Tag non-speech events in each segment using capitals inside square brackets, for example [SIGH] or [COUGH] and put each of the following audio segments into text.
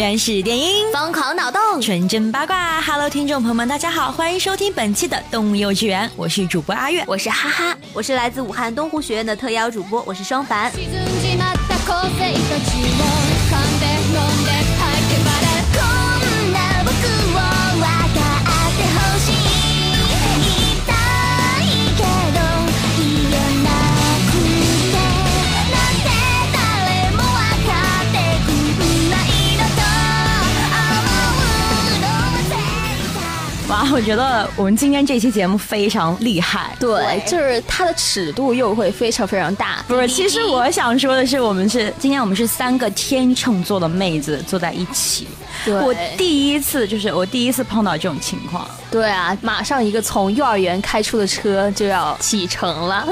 原始电音，疯狂脑洞，纯真八卦。Hello，听众朋友们，大家好，欢迎收听本期的动物幼稚园，我是主播阿月，我是哈哈，我是来自武汉东湖学院的特邀主播，我是双凡。我觉得我们今天这期节目非常厉害，对，就是它的尺度又会非常非常大。不是，其实我想说的是，我们是今天我们是三个天秤座的妹子坐在一起。我第一次就是我第一次碰到这种情况。对啊，马上一个从幼儿园开出的车就要启程了，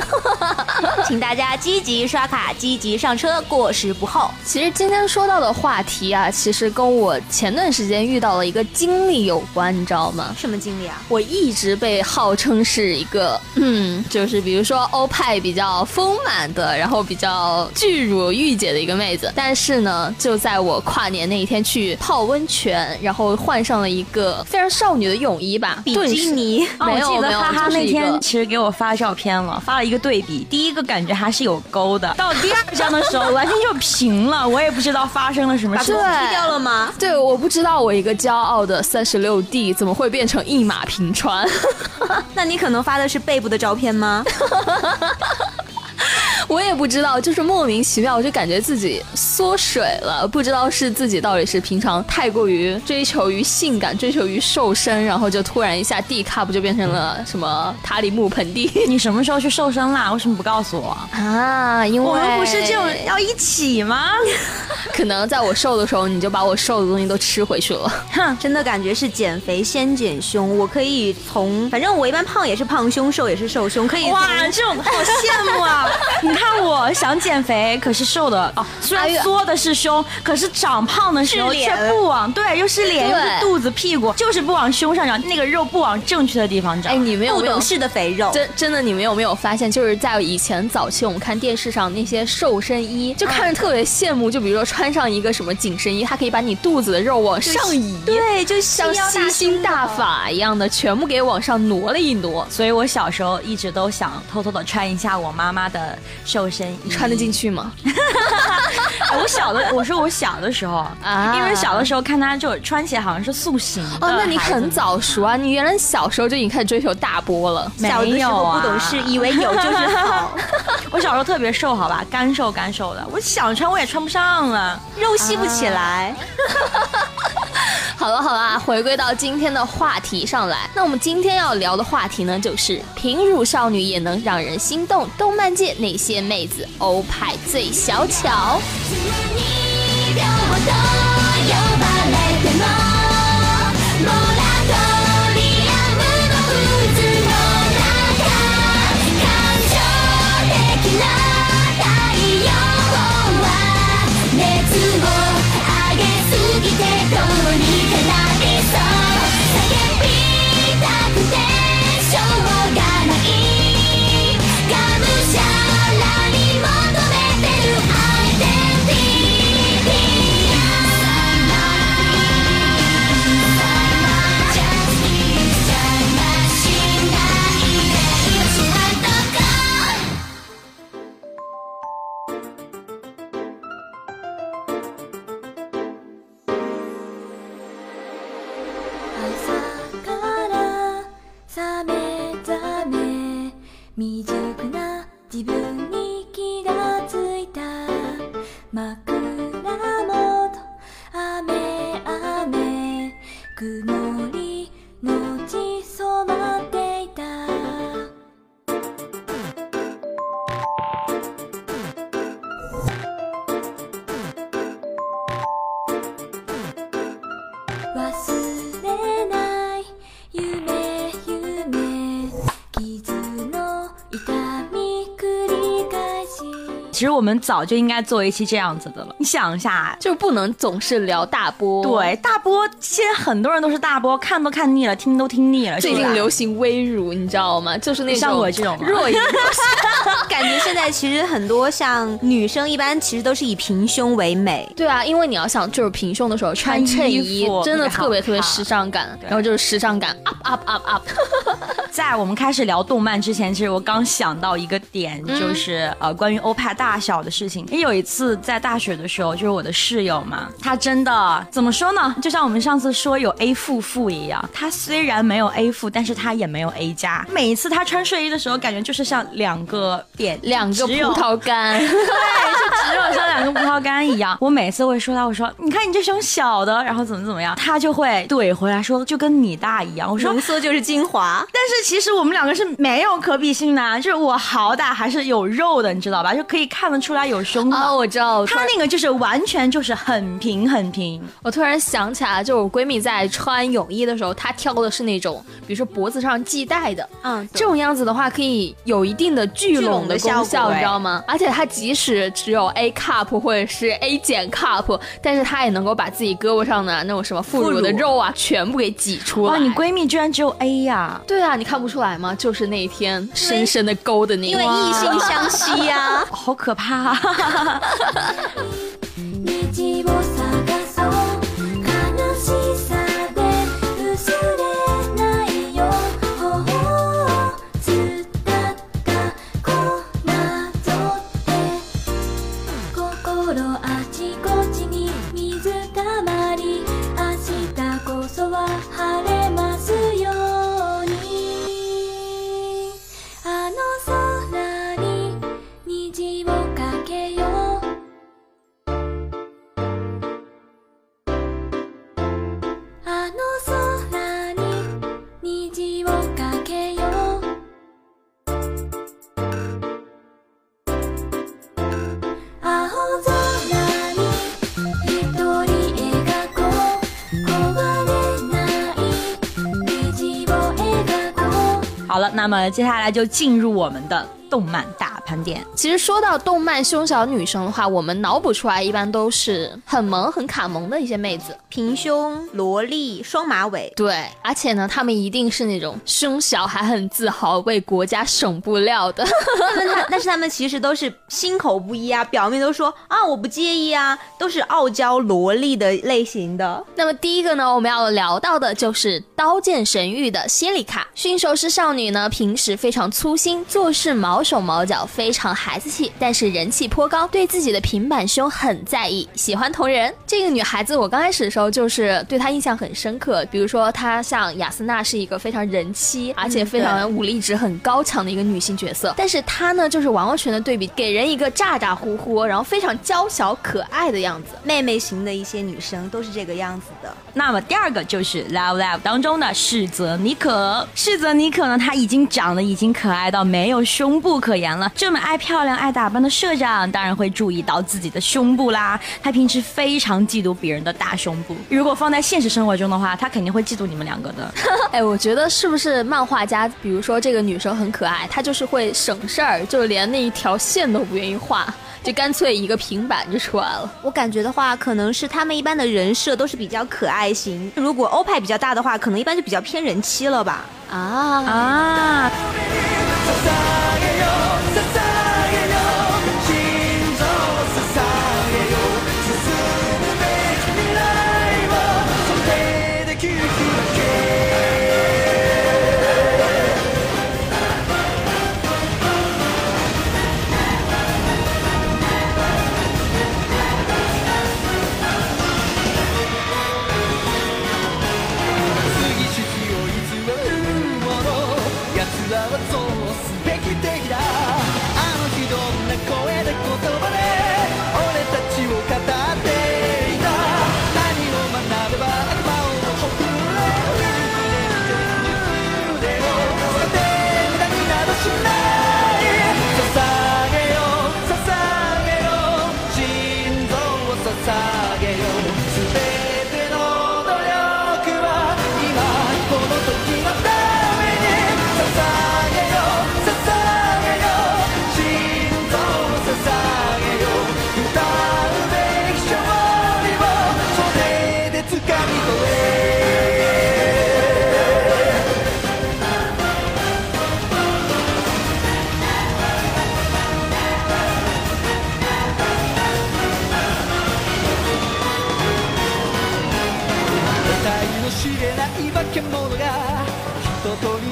[LAUGHS] 请大家积极刷卡，积极上车，过时不候。其实今天说到的话题啊，其实跟我前段时间遇到了一个经历有关，你知道吗？什么经历啊？我一直被号称是一个，嗯，就是比如说欧派比较丰满的，然后比较巨乳御姐的一个妹子。但是呢，就在我跨年那一天去泡温泉，然后换上了一个非常少女的泳衣吧。比基尼，没有没有，哈哈那天其实给我发照片了，发了一个对比。第一个感觉还是有沟的，到第二张的时候完全就平了。我也不知道发生了什么事，把剃掉了吗？对，我不知道我一个骄傲的三十六 D 怎么会变成一马平川。[LAUGHS] 那你可能发的是背部的照片吗？[LAUGHS] [LAUGHS] [LAUGHS] 我也不知道，就是莫名其妙，我就感觉自己缩水了，不知道是自己到底是平常太过于追求于性感，追求于瘦身，然后就突然一下 D cup 就变成了什么塔里木盆地。[LAUGHS] 你什么时候去瘦身啦？为什么不告诉我啊？因为我们不是就要一起吗？[LAUGHS] 可能在我瘦的时候，你就把我瘦的东西都吃回去了。哼，真的感觉是减肥先减胸。我可以从，反正我一般胖也是胖胸，瘦也是瘦胸，可以。哇，这种好羡慕啊！你。看，我想减肥，可是瘦的哦，虽然缩的是胸，可是长胖的时候却不往对，又是脸又是肚子屁股，就是不往胸上长，那个肉不往正确的地方长。哎，你没有不懂事的肥肉，真真的，你们有没有发现，就是在以前早期，我们看电视上那些瘦身衣，就看着特别羡慕。就比如说穿上一个什么紧身衣，它可以把你肚子的肉往上移，对，就像吸星大法一样的，全部给往上挪了一挪。所以我小时候一直都想偷偷的穿一下我妈妈的。瘦身你穿得进去吗？[LAUGHS] 我小的，我说我小的时候啊，因为小的时候看他就穿起来好像是塑形哦，那你很早熟啊！你原来小时候就已经开始追求大波了，小的时候不懂事，以为有就是好。[LAUGHS] 我小时候特别瘦，好吧，干瘦干瘦的，我想穿我也穿不上了，肉吸不起来。好了好了，回归到今天的话题上来。那我们今天要聊的话题呢，就是平乳少女也能让人心动，动漫界那些妹子欧派最小巧？一边其实我们早就应该做一期这样子的了。你想一下，就不能总是聊大波。对，大波现在很多人都是大波，看都看腻了，听都听腻了。最近流行微乳，你知道吗？就是那种像我这种弱音 [LAUGHS] 感觉现在其实很多像女生，一般其实都是以平胸为美。对啊，因为你要想，就是平胸的时候穿衬衣，真的特别特别时尚感。然后就是时尚感 up up up up。[LAUGHS] 在我们开始聊动漫之前，其实我刚想到一个点，就是呃关于欧派大小的事情。也有一次在大学的时候，就是我的室友嘛，他真的怎么说呢？就像我们上次说有 A 负负一样，他虽然没有 A 负，但是他也没有 A 加。每一次他穿睡衣的时候，感觉就是像两个点，两个葡萄干，[LAUGHS] 对，就只有像两个葡萄干一样。我每次会说他，我说你看你这胸小的，然后怎么怎么样，他就会怼回来说就跟你大一样。我说浓缩就是精华，但是其实我们两个是没有可比性的，就是我好歹还是有肉的，你知道吧？就可以看得出来有胸的。哦，我知道，她那个就是完全就是很平很平。我突然想起来，就我闺蜜在穿泳衣的时候，她挑的是那种，比如说脖子上系带的，嗯，这种样子的话可以有一定的聚拢的功效，你知道吗？而且她即使只有 A cup 或者是 A 减 cup，但是她也能够把自己胳膊上的那种什么副乳的肉啊，全部给挤出来。哇，你闺蜜居然只有 A 呀？对啊，你看不出来吗？就是那一天深深的勾的那个，因为异性相吸呀，[LAUGHS] 好可可怕。那么接下来就进入我们的动漫大盘点。其实说到动漫胸小女生的话，我们脑补出来一般都是很萌、很卡萌的一些妹子，平胸、萝莉、双马尾。对，而且呢，她们一定是那种胸小还很自豪、为国家省布料的。[LAUGHS] 但是她们其实都是心口不一啊，表面都说啊我不介意啊，都是傲娇萝莉的类型的。那么第一个呢，我们要聊到的就是《刀剑神域》的仙里卡，驯兽师少女呢，平时非常粗心，做事毛手毛脚，非常孩子气。但是人气颇高，对自己的平板胸很在意，喜欢同人。这个女孩子，我刚开始的时候就是对她印象很深刻。比如说，她像雅斯娜是一个非常人妻，而且非常武力值很高强的一个女性角色。但是她呢，就是完完全的对比，给人一个咋咋呼呼，然后非常娇小可爱的样子。妹妹型的一些女生都是这个样子的。那么第二个就是《Love Live》当中的世泽妮可。世泽妮可呢，她已经长得已经可爱到没有胸部可言了。这么爱漂亮、爱打扮的社长，当然会注意到自己的胸部啦。他平时非常嫉妒别人的大胸部。如果放在现实生活中的话，他肯定会嫉妒你们两个的。[LAUGHS] 哎，我觉得是不是漫画家，比如说这个女生很可爱，她就是会省事儿，就连那一条线都不愿意画。就干脆一个平板就出来了。我感觉的话，可能是他们一般的人设都是比较可爱型。如果欧派比较大的话，可能一般就比较偏人妻了吧？啊啊！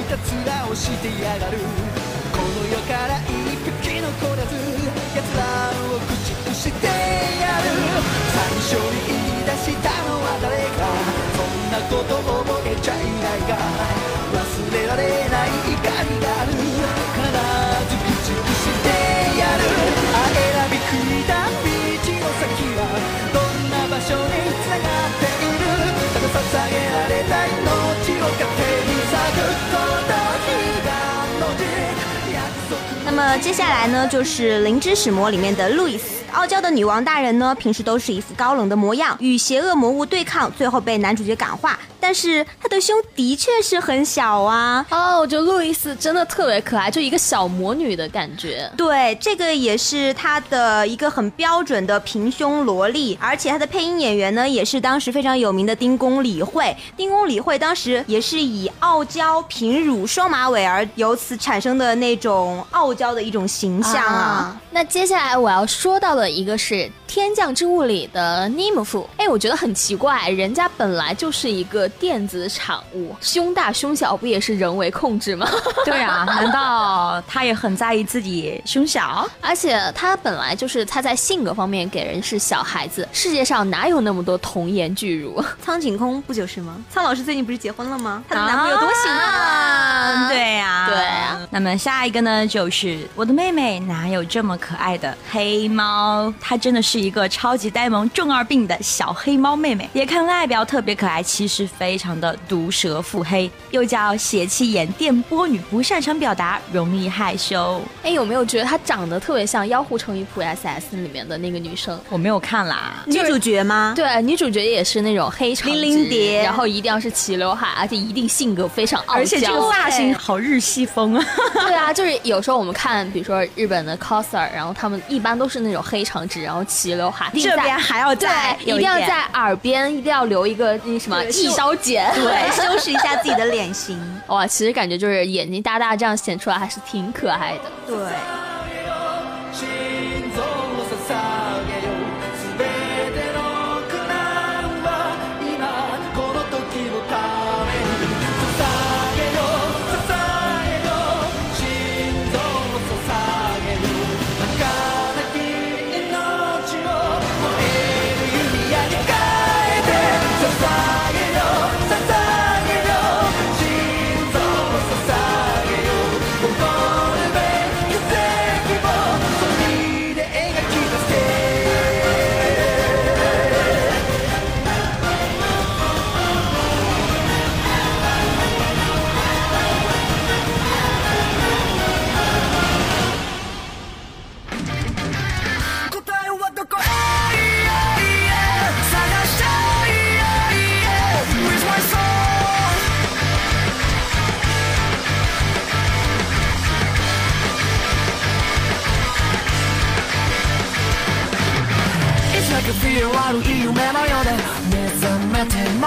らをしてやがる。この世から一匹残らず奴らを駆逐してやる。最初に言い出したのは誰か。そんなこと覚えちゃいないが。忘れられない怒りがある。必ず駆逐してやる。あ選び食いた道の先はどんな場所に繋がっている。ただ捧げられた命を那么接下来呢，就是《灵之始魔》里面的路易斯。傲娇的女王大人呢，平时都是一副高冷的模样，与邪恶魔物对抗，最后被男主角感化。但是她的胸的确是很小啊。哦，我觉得路易斯真的特别可爱，就一个小魔女的感觉。对，这个也是她的一个很标准的平胸萝莉，而且她的配音演员呢，也是当时非常有名的丁公理惠。丁公理惠当时也是以傲娇、平乳、双马尾而由此产生的那种傲娇的一种形象啊。那接下来我要说到的一个是《天降之物》里的尼姆夫。哎，我觉得很奇怪，人家本来就是一个电子产物，胸大胸小不也是人为控制吗？[LAUGHS] 对啊，难道他也很在意自己胸小？而且他本来就是他在性格方面给人是小孩子，世界上哪有那么多童颜巨乳？[LAUGHS] 苍井空不就是吗？苍老师最近不是结婚了吗？她的男朋友多行啊！对呀，对啊。那么下一个呢，就是我的妹妹哪有这么可爱的黑猫？她真的是一个超级呆萌、重二病的小黑猫妹妹。别看外表特别可爱，其实非常的毒舌腹黑，又叫邪气眼电波女，不擅长表达，容易害羞。哎，有没有觉得她长得特别像《妖狐成语谱 S S》里面的那个女生？我没有看啦，女主角吗？对，女主角也是那种黑长直，零零蝶然后一定要是齐刘海，而且一定性格非常傲娇。而且这个发型好日系风啊！[LAUGHS] 对啊，就是有时候我们看，比如说日本的 coser，然后他们一般都是那种黑长直，然后齐刘海，这边还要对再，一定要在耳边一定要留一个那什么一刀剪，对，[LAUGHS] 修饰一下自己的脸型。哇，其实感觉就是眼睛大大这样显出来还是挺可爱的。对。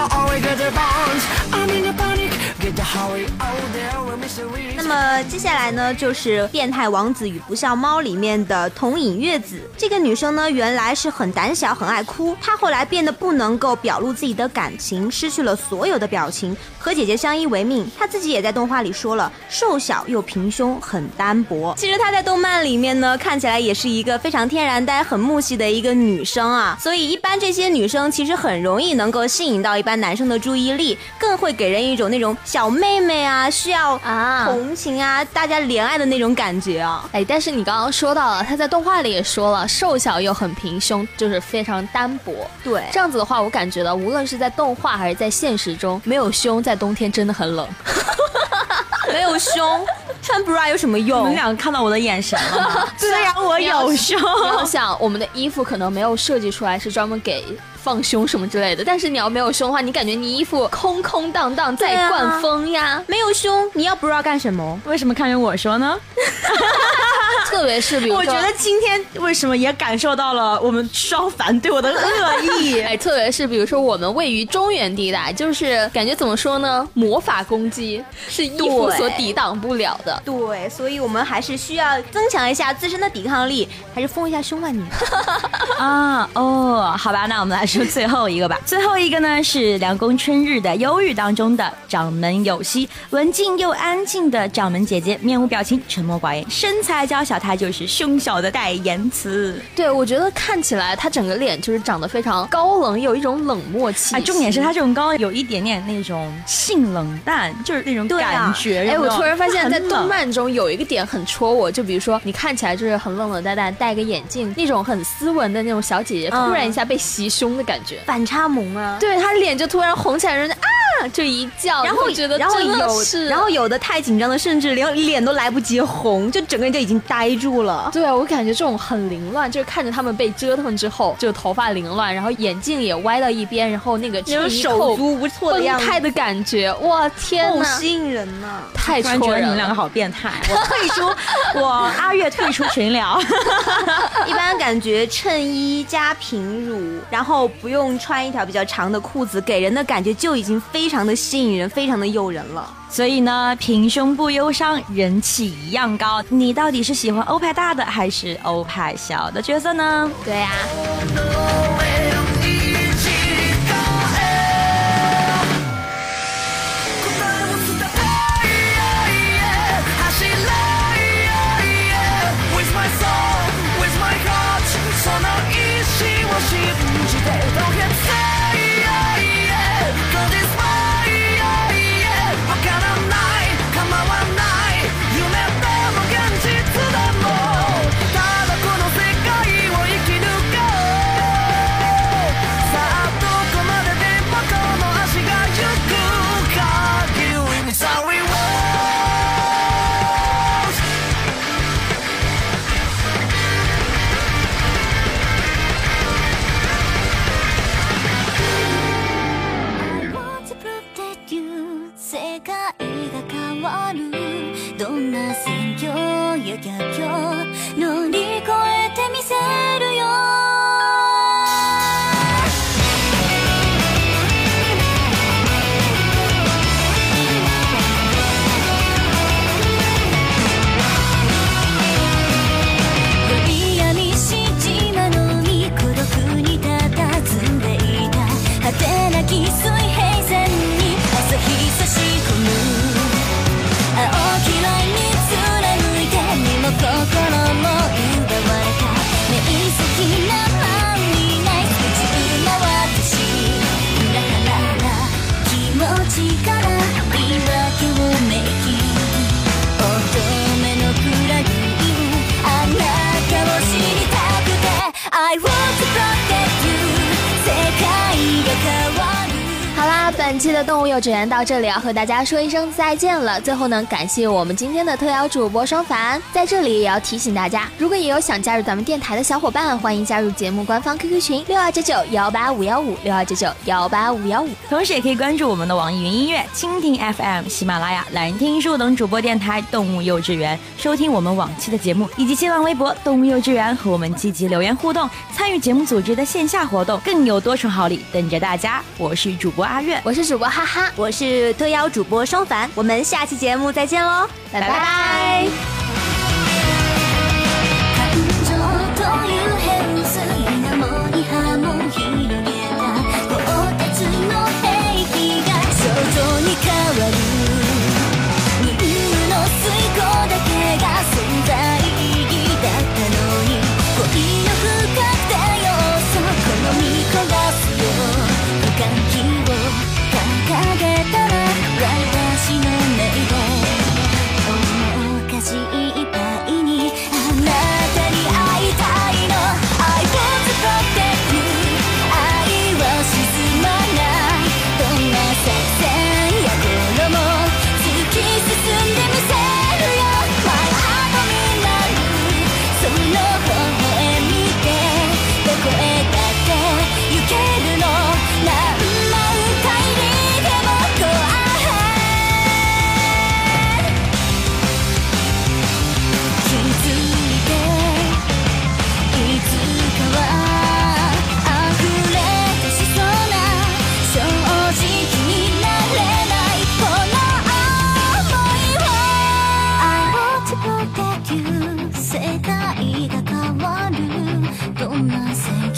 めても always get 那么接下来呢，就是《变态王子与不笑猫》里面的桐影月子。这个女生呢，原来是很胆小、很爱哭，她后来变得不能够表露自己的感情，失去了所有的表情，和姐姐相依为命。她自己也在动画里说了，瘦小又平胸，很单薄。其实她在动漫里面呢，看起来也是一个非常天然呆、很木系的一个女生啊。所以一般这些女生其实很容易能够吸引到一般男生的注意力，更会给人一种那种小妹妹妹啊，需要啊同情啊，大家怜爱的那种感觉啊。哎，但是你刚刚说到了，他在动画里也说了，瘦小又很平胸，就是非常单薄。对这样子的话，我感觉到无论是在动画还是在现实中，没有胸在冬天真的很冷。[LAUGHS] 没有胸，穿 bra 有什么用你们？两个看到我的眼神了吗？[LAUGHS] 虽然我有胸，你要想，我们的衣服可能没有设计出来是专门给放胸什么之类的，但是你要没有胸的话，你感觉你衣服空空荡荡在啊灌风呀。没有胸，你要不知道干什么？为什么看着我说呢？[LAUGHS] 特别是比如说，我觉得今天为什么也感受到了我们双凡对我的恶意？[LAUGHS] 哎，特别是比如说我们位于中原地带，就是感觉怎么说呢？魔法攻击是衣服所抵挡不了的。对，所以我们还是需要增强一下自身的抵抗力，还是封一下胸吧你。[LAUGHS] 啊哦，好吧，那我们来说最后一个吧。[LAUGHS] 最后一个呢是凉宫春日的《忧郁》当中的掌门有希，文静又安静的掌门姐姐，面无表情，沉默寡言，身材娇小，她就是胸小的代言词。对，我觉得看起来他整个脸就是长得非常高冷，有一种冷漠气息。啊，重点是她这种高有一点点那种性冷淡，就是那种感觉。哎，我突然发现，在动漫中有一个点很戳我，就比如说你看起来就是很冷冷淡淡，戴个眼镜，那种很斯文的那种小姐姐，嗯突然一下被袭胸的感觉，反差萌啊。对她脸就突然红起来，人家啊 [LAUGHS] 就一叫，然后觉得然后真的有，是，然后有的太紧张的，甚至连脸都来不及红，就整个人就已经呆住了。对啊，我感觉这种很凌乱，就是看着他们被折腾之后，就头发凌乱，然后眼镜也歪到一边，然后那个那种衬衣手足无措的样子，开的感觉，哇天好，吸引人呐！太突然觉戳人了。得你们两个好变态，我退出，[LAUGHS] 我阿月退出群聊。[LAUGHS] 一般感觉衬衣加平乳，然后不用穿一条比较长的裤子，给人的感觉就已经非常的吸引人，非常的诱人了。所以呢，平胸不忧伤，人气一样高。你到底是喜欢欧派大的还是欧派小的角色呢？对呀、期的动物幼稚园到这里要和大家说一声再见了。最后呢，感谢我们今天的特邀主播双凡，在这里也要提醒大家，如果也有想加入咱们电台的小伙伴，欢迎加入节目官方 QQ 群六二九九幺八五幺五六二九九幺八五幺五。同时也可以关注我们的网易云音乐、蜻蜓 FM、喜马拉雅、懒人听书等主播电台“动物幼稚园”，收听我们往期的节目，以及新浪微博“动物幼稚园”和我们积极留言互动，参与节目组织的线下活动，更有多重好礼等着大家。我是主播阿月，我是主播哈哈，我是特邀主播双凡，我们下期节目再见喽，拜拜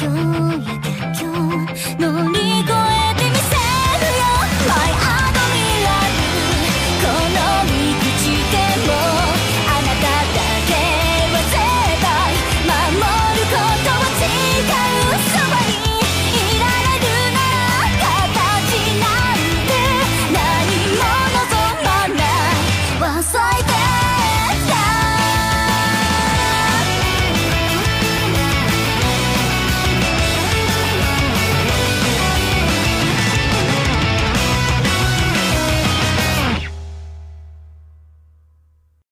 do.